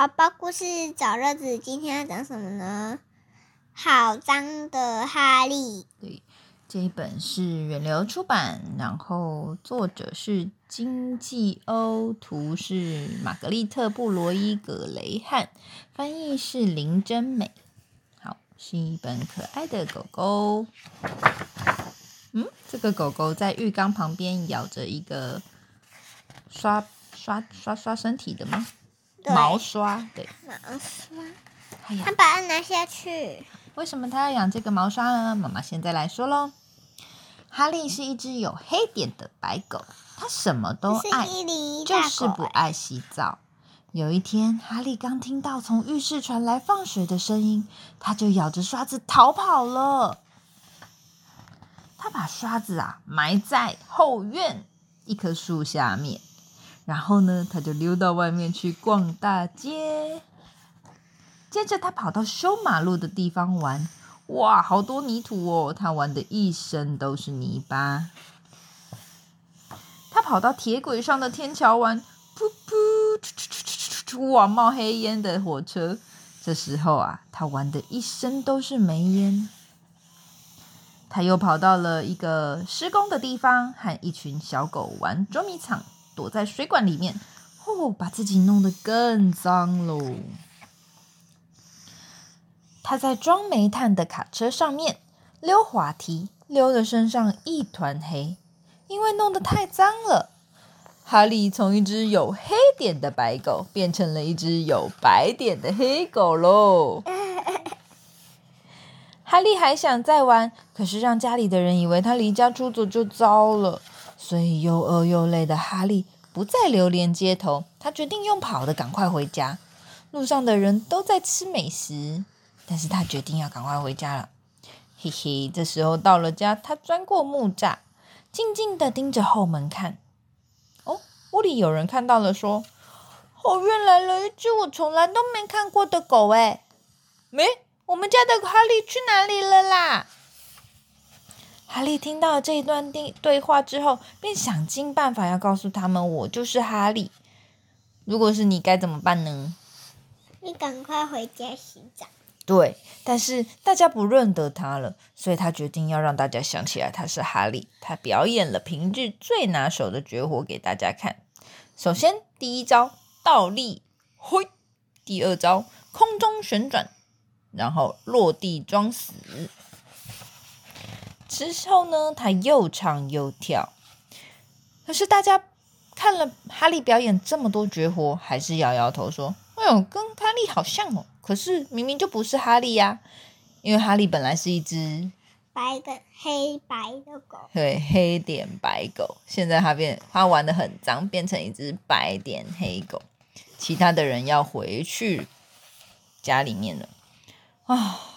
宝宝故事找乐子，今天要讲什么呢？好脏的哈利。对，这一本是远流出版，然后作者是金济欧，图是玛格丽特·布罗伊·葛雷汉，翻译是林真美。好，是一本可爱的狗狗。嗯，这个狗狗在浴缸旁边咬着一个刷刷刷刷身体的吗？毛刷，对，毛刷。哎呀，他把它拿下去。为什么他要养这个毛刷呢？妈妈现在来说喽。哈利是一只有黑点的白狗，它什么都爱，就是不爱洗澡。有一天，哈利刚听到从浴室传来放水的声音，他就咬着刷子逃跑了。他把刷子啊埋在后院一棵树下面。然后呢，他就溜到外面去逛大街。接着，他跑到修马路的地方玩。哇，好多泥土哦！他玩的一身都是泥巴。他跑到铁轨上的天桥玩，噗噗，哇，冒黑烟的火车。这时候啊，他玩的一身都是煤烟。他又跑到了一个施工的地方，和一群小狗玩捉迷藏。躲在水管里面，哦，把自己弄得更脏喽。他在装煤炭的卡车上面溜滑梯，溜的身上一团黑，因为弄得太脏了。哈利从一只有黑点的白狗变成了一只有白点的黑狗喽。哈利还想再玩，可是让家里的人以为他离家出走就糟了。所以又饿又累的哈利不再流连街头，他决定用跑的赶快回家。路上的人都在吃美食，但是他决定要赶快回家了。嘿嘿，这时候到了家，他钻过木栅，静静的盯着后门看。哦，屋里有人看到了，说：“后院来了一只我从来都没看过的狗。”哎，没，我们家的哈利去哪里了啦？哈利听到这一段对对话之后，便想尽办法要告诉他们：“我就是哈利。”如果是你，该怎么办呢？你赶快回家洗澡。对，但是大家不认得他了，所以他决定要让大家想起来他是哈利。他表演了平日最拿手的绝活给大家看。首先，第一招倒立，挥；第二招空中旋转，然后落地装死。之后呢，他又唱又跳，可是大家看了哈利表演这么多绝活，还是摇摇头说：“哎呦，跟哈利好像哦。”可是明明就不是哈利呀，因为哈利本来是一只白的黑白的狗，对，黑点白狗。现在他变，他玩的很脏，变成一只白点黑狗。其他的人要回去家里面了，啊，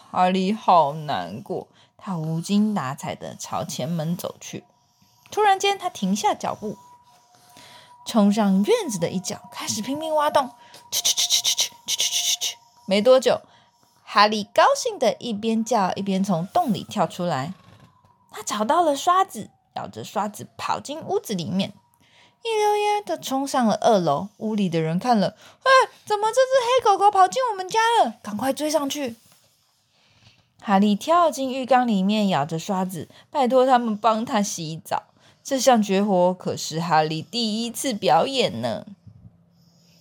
哈利好难过。他无精打采的朝前门走去，突然间，他停下脚步，冲上院子的一角，开始拼命挖洞。去去去去去去去去去去！没多久，哈利高兴的一边叫一边从洞里跳出来。他找到了刷子，咬着刷子跑进屋子里面，一溜烟的冲上了二楼。屋里的人看了，哎，怎么这只黑狗狗跑进我们家了？赶快追上去！哈利跳进浴缸里面，咬着刷子，拜托他们帮他洗澡。这项绝活可是哈利第一次表演呢。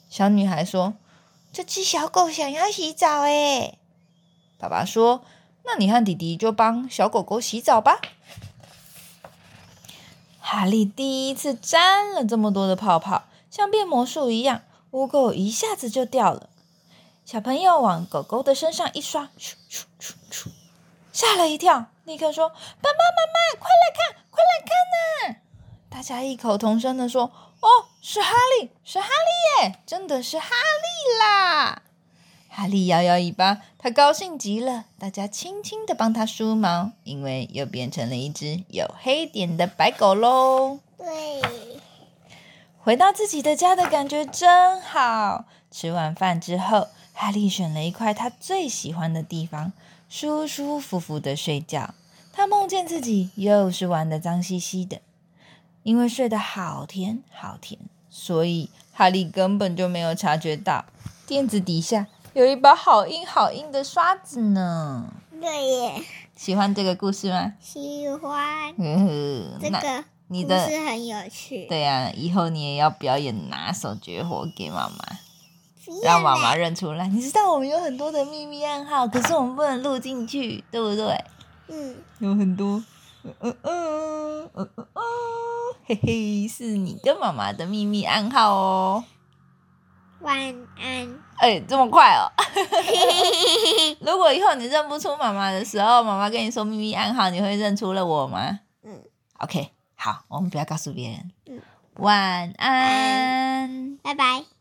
小女孩说：“这只小狗想要洗澡。”哎，爸爸说：“那你和弟弟就帮小狗狗洗澡吧。”哈利第一次沾了这么多的泡泡，像变魔术一样，污垢一下子就掉了。小朋友往狗狗的身上一刷，吓了一跳，立刻说：“爸爸妈妈，快来看，快来看呐！”大家异口同声的说：“哦，是哈利，是哈利耶，真的是哈利啦！”哈利摇摇尾巴，他高兴极了。大家轻轻的帮他梳毛，因为又变成了一只有黑点的白狗喽。对，回到自己的家的感觉真好。吃完饭之后。哈利选了一块他最喜欢的地方，舒舒服服的睡觉。他梦见自己又是玩的脏兮兮的，因为睡得好甜好甜，所以哈利根本就没有察觉到。垫子底下有一把好硬好硬的刷子呢。对耶，喜欢这个故事吗？喜欢这个你的故事很有趣。对呀、以后你也要表演拿手绝活给妈妈，让妈妈啦认出来。你知道我们有很多的秘密暗号，可是我们不能录进去，对不对？嗯，有很多，嗯嗯嗯嗯嗯嗯，嘿嘿，是你跟妈妈的秘密暗号哦。晚安。哎，这么快哦！如果以后你认不出妈妈的时候，妈妈跟你说秘密暗号，你会认出了我吗嗯，？OK，好，我们不要告诉别人。嗯晚安。拜拜。